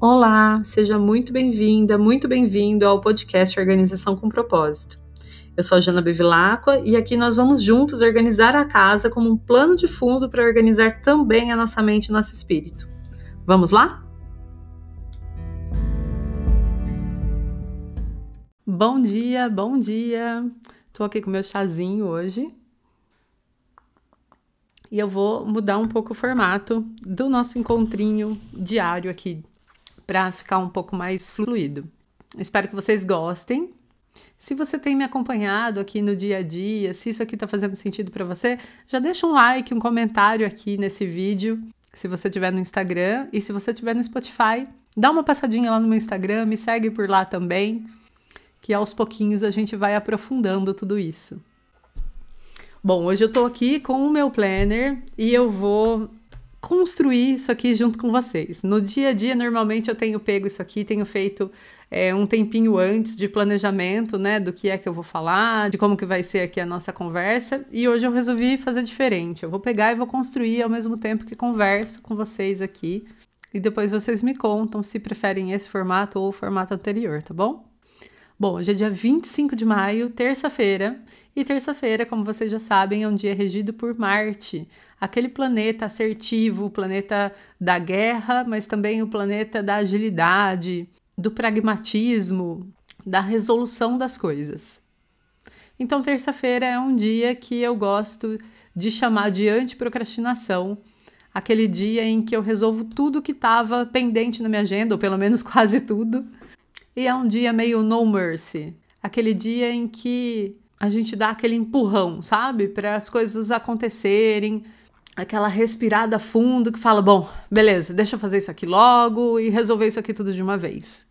Olá, seja muito bem-vinda, muito bem-vindo ao podcast Organização com Propósito. Eu sou a Jana Bevilacqua e aqui nós vamos juntos organizar a casa como um plano de fundo para organizar também a nossa mente e nosso espírito. Vamos lá? Bom dia, bom dia. Tô aqui com meu chazinho hoje. E eu vou mudar um pouco o formato do nosso encontrinho diário aqui para ficar um pouco mais fluido. Espero que vocês gostem. Se você tem me acompanhado aqui no dia a dia, se isso aqui está fazendo sentido para você, já deixa um like, um comentário aqui nesse vídeo, se você estiver no Instagram e se você estiver no Spotify, dá uma passadinha lá no meu Instagram, me segue por lá também que aos pouquinhos a gente vai aprofundando tudo isso. Bom, hoje eu tô aqui com o meu planner e eu vou construir isso aqui junto com vocês. No dia a dia, normalmente eu tenho pego isso aqui, tenho feito é, um tempinho antes de planejamento, né, do que é que eu vou falar, de como que vai ser aqui a nossa conversa, e hoje eu resolvi fazer diferente. Eu vou pegar e vou construir ao mesmo tempo que converso com vocês aqui, e depois vocês me contam se preferem esse formato ou o formato anterior, tá bom? Bom, hoje é dia 25 de maio, terça-feira, e terça-feira, como vocês já sabem, é um dia regido por Marte, aquele planeta assertivo, o planeta da guerra, mas também o planeta da agilidade, do pragmatismo, da resolução das coisas. Então, terça-feira é um dia que eu gosto de chamar de antiprocrastinação, aquele dia em que eu resolvo tudo que estava pendente na minha agenda, ou pelo menos quase tudo e é um dia meio no mercy aquele dia em que a gente dá aquele empurrão, sabe? Para as coisas acontecerem, aquela respirada fundo que fala: bom, beleza, deixa eu fazer isso aqui logo e resolver isso aqui tudo de uma vez.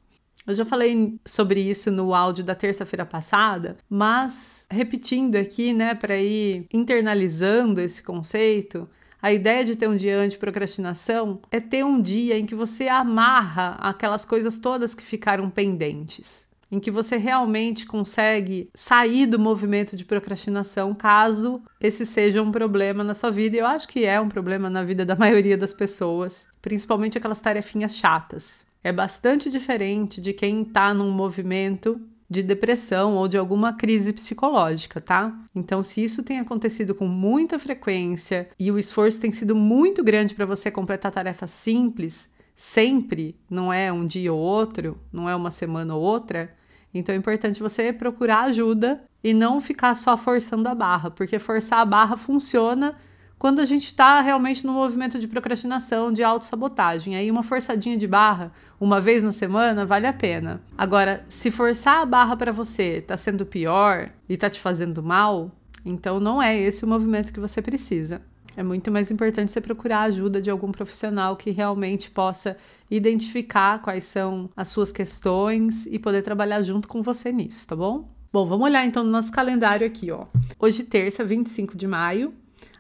Eu já falei sobre isso no áudio da terça-feira passada, mas repetindo aqui, né, para ir internalizando esse conceito, a ideia de ter um dia anti-procrastinação é ter um dia em que você amarra aquelas coisas todas que ficaram pendentes em que você realmente consegue sair do movimento de procrastinação, caso esse seja um problema na sua vida. E eu acho que é um problema na vida da maioria das pessoas, principalmente aquelas tarefinhas chatas. É bastante diferente de quem está num movimento de depressão ou de alguma crise psicológica, tá? Então, se isso tem acontecido com muita frequência e o esforço tem sido muito grande para você completar tarefas simples, sempre, não é um dia ou outro, não é uma semana ou outra, então é importante você procurar ajuda e não ficar só forçando a barra, porque forçar a barra funciona quando a gente está realmente no movimento de procrastinação, de autossabotagem. Aí uma forçadinha de barra, uma vez na semana, vale a pena. Agora, se forçar a barra para você está sendo pior e está te fazendo mal, então não é esse o movimento que você precisa. É muito mais importante você procurar a ajuda de algum profissional que realmente possa identificar quais são as suas questões e poder trabalhar junto com você nisso, tá bom? Bom, vamos olhar então no nosso calendário aqui, ó. Hoje, terça, 25 de maio,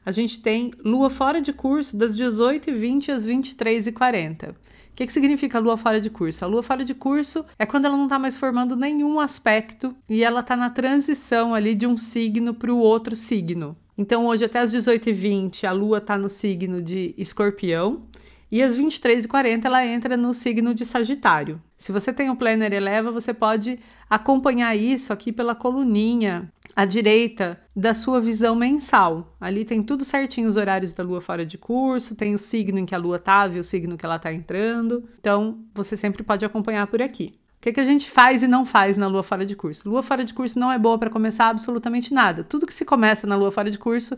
a gente tem lua fora de curso das 18h20 às 23h40. O que, que significa lua fora de curso? A lua fora de curso é quando ela não está mais formando nenhum aspecto e ela está na transição ali de um signo para o outro signo. Então, hoje, até às 18h20, a lua está no signo de escorpião. E às 23h40 ela entra no signo de Sagitário. Se você tem o Planner Eleva, você pode acompanhar isso aqui pela coluninha à direita da sua visão mensal. Ali tem tudo certinho os horários da lua fora de curso, tem o signo em que a lua tá e o signo que ela está entrando. Então, você sempre pode acompanhar por aqui. O que, que a gente faz e não faz na lua fora de curso? Lua fora de curso não é boa para começar absolutamente nada. Tudo que se começa na lua fora de curso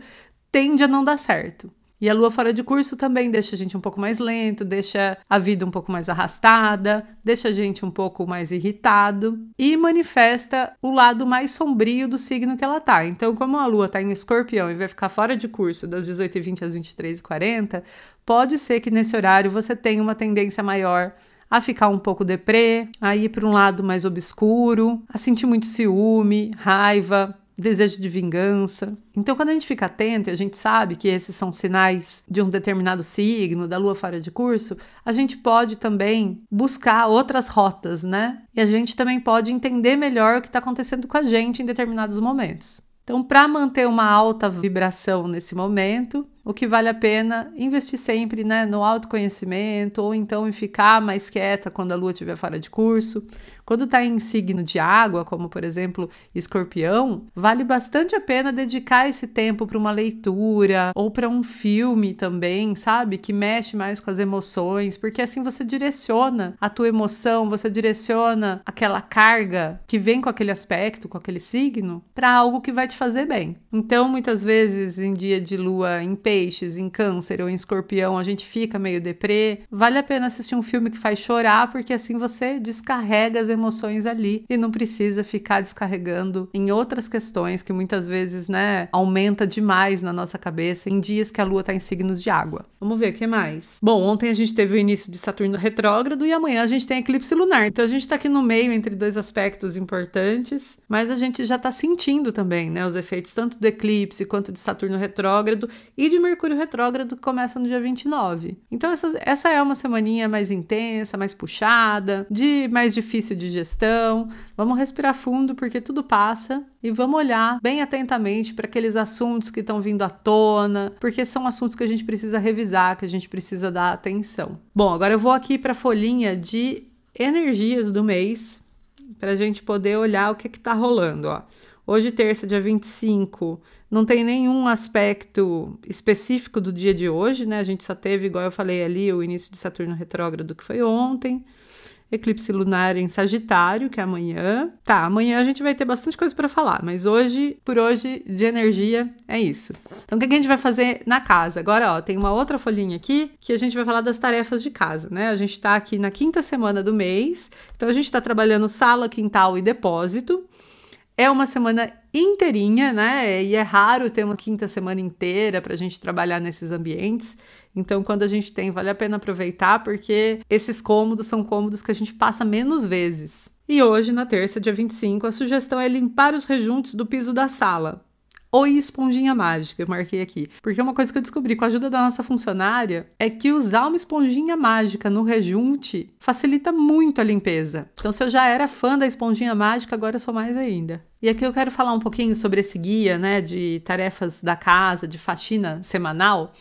tende a não dar certo. E a lua fora de curso também deixa a gente um pouco mais lento, deixa a vida um pouco mais arrastada, deixa a gente um pouco mais irritado e manifesta o lado mais sombrio do signo que ela tá. Então, como a lua tá em escorpião e vai ficar fora de curso das 18h20 às 23h40, pode ser que nesse horário você tenha uma tendência maior a ficar um pouco deprê, a ir para um lado mais obscuro, a sentir muito ciúme, raiva, desejo de vingança. Então, quando a gente fica atento e a gente sabe que esses são sinais de um determinado signo, da lua fora de curso, a gente pode também buscar outras rotas, né? E a gente também pode entender melhor o que está acontecendo com a gente em determinados momentos. Então, para manter uma alta vibração nesse momento, o que vale a pena investir sempre né, no autoconhecimento, ou então em ficar mais quieta quando a lua estiver fora de curso. Quando está em signo de água, como por exemplo escorpião, vale bastante a pena dedicar esse tempo para uma leitura ou para um filme também, sabe? Que mexe mais com as emoções, porque assim você direciona a tua emoção, você direciona aquela carga que vem com aquele aspecto, com aquele signo, para algo que vai te fazer bem. Então, muitas vezes, em dia de lua em peixes, em câncer ou em escorpião, a gente fica meio deprê. Vale a pena assistir um filme que faz chorar, porque assim você descarrega as emoções ali e não precisa ficar descarregando em outras questões que muitas vezes, né, aumenta demais na nossa cabeça em dias que a lua tá em signos de água. Vamos ver o que mais. Bom, ontem a gente teve o início de Saturno retrógrado e amanhã a gente tem eclipse lunar. Então a gente tá aqui no meio entre dois aspectos importantes, mas a gente já tá sentindo também, né, os efeitos tanto do eclipse quanto de Saturno retrógrado e de Mercúrio retrógrado que começa no dia 29. Então essa, essa é uma semaninha mais intensa, mais puxada, de mais difícil de digestão. Vamos respirar fundo porque tudo passa e vamos olhar bem atentamente para aqueles assuntos que estão vindo à tona, porque são assuntos que a gente precisa revisar, que a gente precisa dar atenção. Bom, agora eu vou aqui para a folhinha de energias do mês para a gente poder olhar o que está rolando. Ó. Hoje, terça, dia 25, não tem nenhum aspecto específico do dia de hoje, né? A gente só teve, igual eu falei ali, o início de Saturno retrógrado que foi ontem eclipse lunar em Sagitário, que é amanhã. Tá, amanhã a gente vai ter bastante coisa para falar, mas hoje, por hoje, de energia, é isso. Então, o que a gente vai fazer na casa? Agora, ó, tem uma outra folhinha aqui que a gente vai falar das tarefas de casa, né? A gente tá aqui na quinta semana do mês, então a gente tá trabalhando sala, quintal e depósito. É uma semana inteirinha, né? E é raro ter uma quinta semana inteira para a gente trabalhar nesses ambientes. Então, quando a gente tem, vale a pena aproveitar, porque esses cômodos são cômodos que a gente passa menos vezes. E hoje, na terça, dia 25, a sugestão é limpar os rejuntos do piso da sala. Oi, esponjinha mágica, eu marquei aqui. Porque uma coisa que eu descobri com a ajuda da nossa funcionária é que usar uma esponjinha mágica no rejunte facilita muito a limpeza. Então, se eu já era fã da esponjinha mágica, agora eu sou mais ainda. E aqui eu quero falar um pouquinho sobre esse guia, né, de tarefas da casa, de faxina semanal.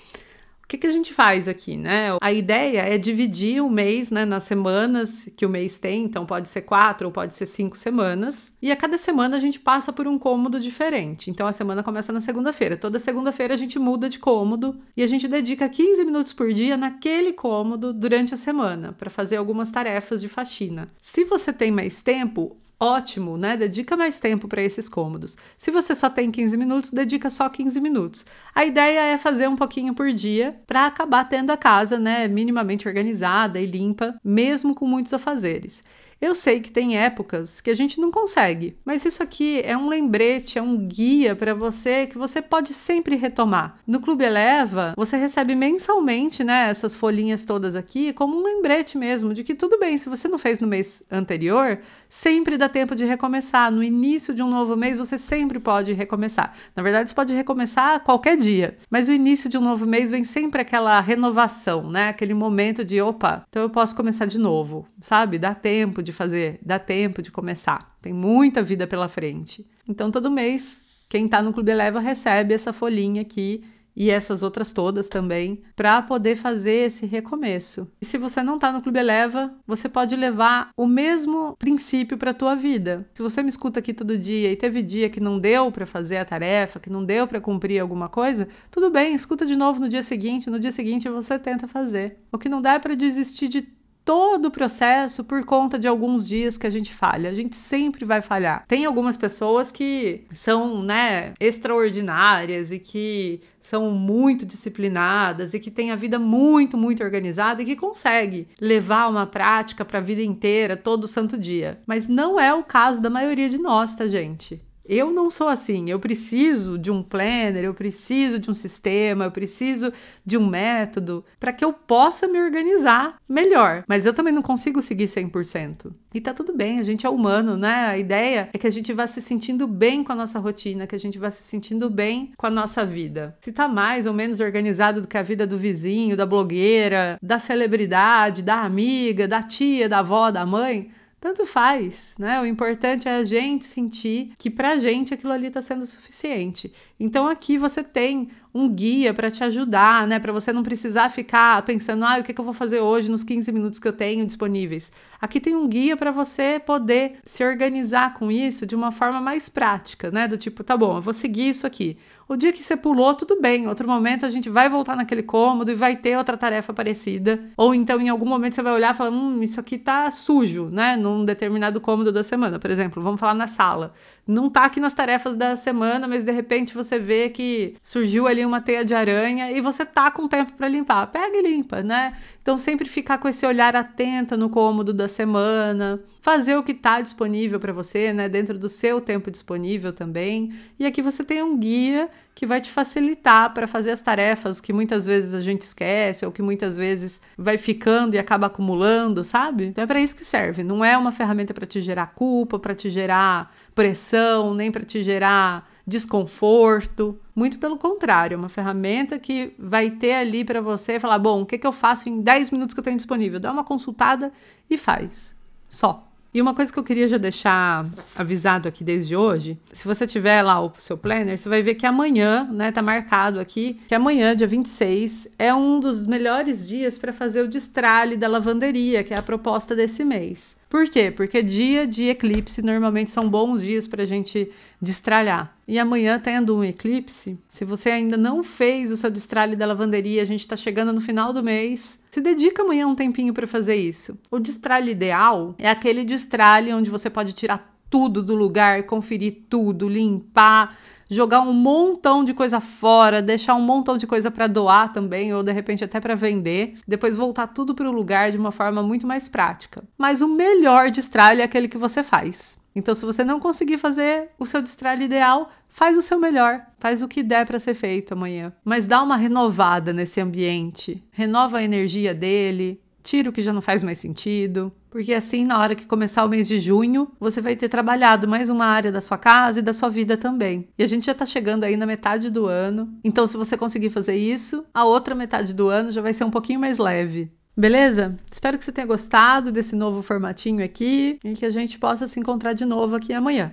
O que, que a gente faz aqui, né? A ideia é dividir o mês né, nas semanas que o mês tem, então pode ser quatro ou pode ser cinco semanas, e a cada semana a gente passa por um cômodo diferente. Então a semana começa na segunda-feira. Toda segunda-feira a gente muda de cômodo e a gente dedica 15 minutos por dia naquele cômodo durante a semana para fazer algumas tarefas de faxina. Se você tem mais tempo, Ótimo, né? Dedica mais tempo para esses cômodos. Se você só tem 15 minutos, dedica só 15 minutos. A ideia é fazer um pouquinho por dia para acabar tendo a casa, né, minimamente organizada e limpa, mesmo com muitos afazeres. Eu sei que tem épocas que a gente não consegue, mas isso aqui é um lembrete, é um guia para você que você pode sempre retomar. No Clube Eleva, você recebe mensalmente, né, essas folhinhas todas aqui como um lembrete mesmo de que tudo bem, se você não fez no mês anterior, sempre dá tempo de recomeçar. No início de um novo mês, você sempre pode recomeçar. Na verdade, você pode recomeçar qualquer dia, mas o início de um novo mês vem sempre aquela renovação, né? Aquele momento de opa, então eu posso começar de novo, sabe? Dá tempo de fazer, dá tempo de começar. Tem muita vida pela frente. Então, todo mês, quem está no Clube Eleva recebe essa folhinha aqui e essas outras todas também, para poder fazer esse recomeço. E se você não está no Clube Eleva, você pode levar o mesmo princípio para a tua vida. Se você me escuta aqui todo dia e teve dia que não deu para fazer a tarefa, que não deu para cumprir alguma coisa, tudo bem, escuta de novo no dia seguinte, no dia seguinte você tenta fazer. O que não dá é para desistir de todo o processo por conta de alguns dias que a gente falha. A gente sempre vai falhar. Tem algumas pessoas que são, né, extraordinárias e que são muito disciplinadas e que têm a vida muito, muito organizada e que consegue levar uma prática para a vida inteira, todo santo dia. Mas não é o caso da maioria de nós, tá, gente? Eu não sou assim. Eu preciso de um planner, eu preciso de um sistema, eu preciso de um método para que eu possa me organizar melhor. Mas eu também não consigo seguir 100%. E tá tudo bem, a gente é humano, né? A ideia é que a gente vá se sentindo bem com a nossa rotina, que a gente vá se sentindo bem com a nossa vida. Se tá mais ou menos organizado do que a vida do vizinho, da blogueira, da celebridade, da amiga, da tia, da avó, da mãe, tanto faz, né? O importante é a gente sentir que pra gente aquilo ali tá sendo suficiente. Então aqui você tem um guia para te ajudar, né? Para você não precisar ficar pensando, ah, o que, que eu vou fazer hoje nos 15 minutos que eu tenho disponíveis. Aqui tem um guia para você poder se organizar com isso de uma forma mais prática, né? Do tipo, tá bom, eu vou seguir isso aqui. O dia que você pulou, tudo bem. Outro momento a gente vai voltar naquele cômodo e vai ter outra tarefa parecida. Ou então em algum momento você vai olhar e falar: hum, isso aqui tá sujo, né? Num determinado cômodo da semana. Por exemplo, vamos falar na sala. Não tá aqui nas tarefas da semana, mas de repente você vê que surgiu ali uma teia de aranha e você tá com tempo para limpar. Pega e limpa, né? Então sempre ficar com esse olhar atento no cômodo da semana fazer o que está disponível para você, né, dentro do seu tempo disponível também. E aqui você tem um guia que vai te facilitar para fazer as tarefas que muitas vezes a gente esquece ou que muitas vezes vai ficando e acaba acumulando, sabe? Então é para isso que serve. Não é uma ferramenta para te gerar culpa, para te gerar pressão, nem para te gerar desconforto. Muito pelo contrário, é uma ferramenta que vai ter ali para você falar: bom, o que, que eu faço em 10 minutos que eu tenho disponível? Dá uma consultada e faz. Só. E uma coisa que eu queria já deixar avisado aqui desde hoje, se você tiver lá o seu planner, você vai ver que amanhã, né, tá marcado aqui, que amanhã, dia 26, é um dos melhores dias para fazer o destralhe da lavanderia, que é a proposta desse mês. Por quê? Porque dia de eclipse normalmente são bons dias para a gente destralhar. E amanhã, tendo um eclipse, se você ainda não fez o seu destralhe da lavanderia, a gente está chegando no final do mês, se dedica amanhã um tempinho para fazer isso. O destralhe ideal é aquele destralhe onde você pode tirar tudo do lugar, conferir tudo, limpar jogar um montão de coisa fora, deixar um montão de coisa para doar também, ou de repente até para vender, depois voltar tudo para o lugar de uma forma muito mais prática. Mas o melhor destralhe é aquele que você faz. Então, se você não conseguir fazer o seu destralhe ideal, faz o seu melhor, faz o que der para ser feito amanhã. Mas dá uma renovada nesse ambiente, renova a energia dele, tira o que já não faz mais sentido, porque assim, na hora que começar o mês de junho, você vai ter trabalhado mais uma área da sua casa e da sua vida também. E a gente já tá chegando aí na metade do ano. Então, se você conseguir fazer isso, a outra metade do ano já vai ser um pouquinho mais leve. Beleza? Espero que você tenha gostado desse novo formatinho aqui e que a gente possa se encontrar de novo aqui amanhã.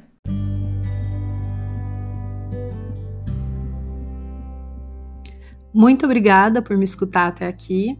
Muito obrigada por me escutar até aqui.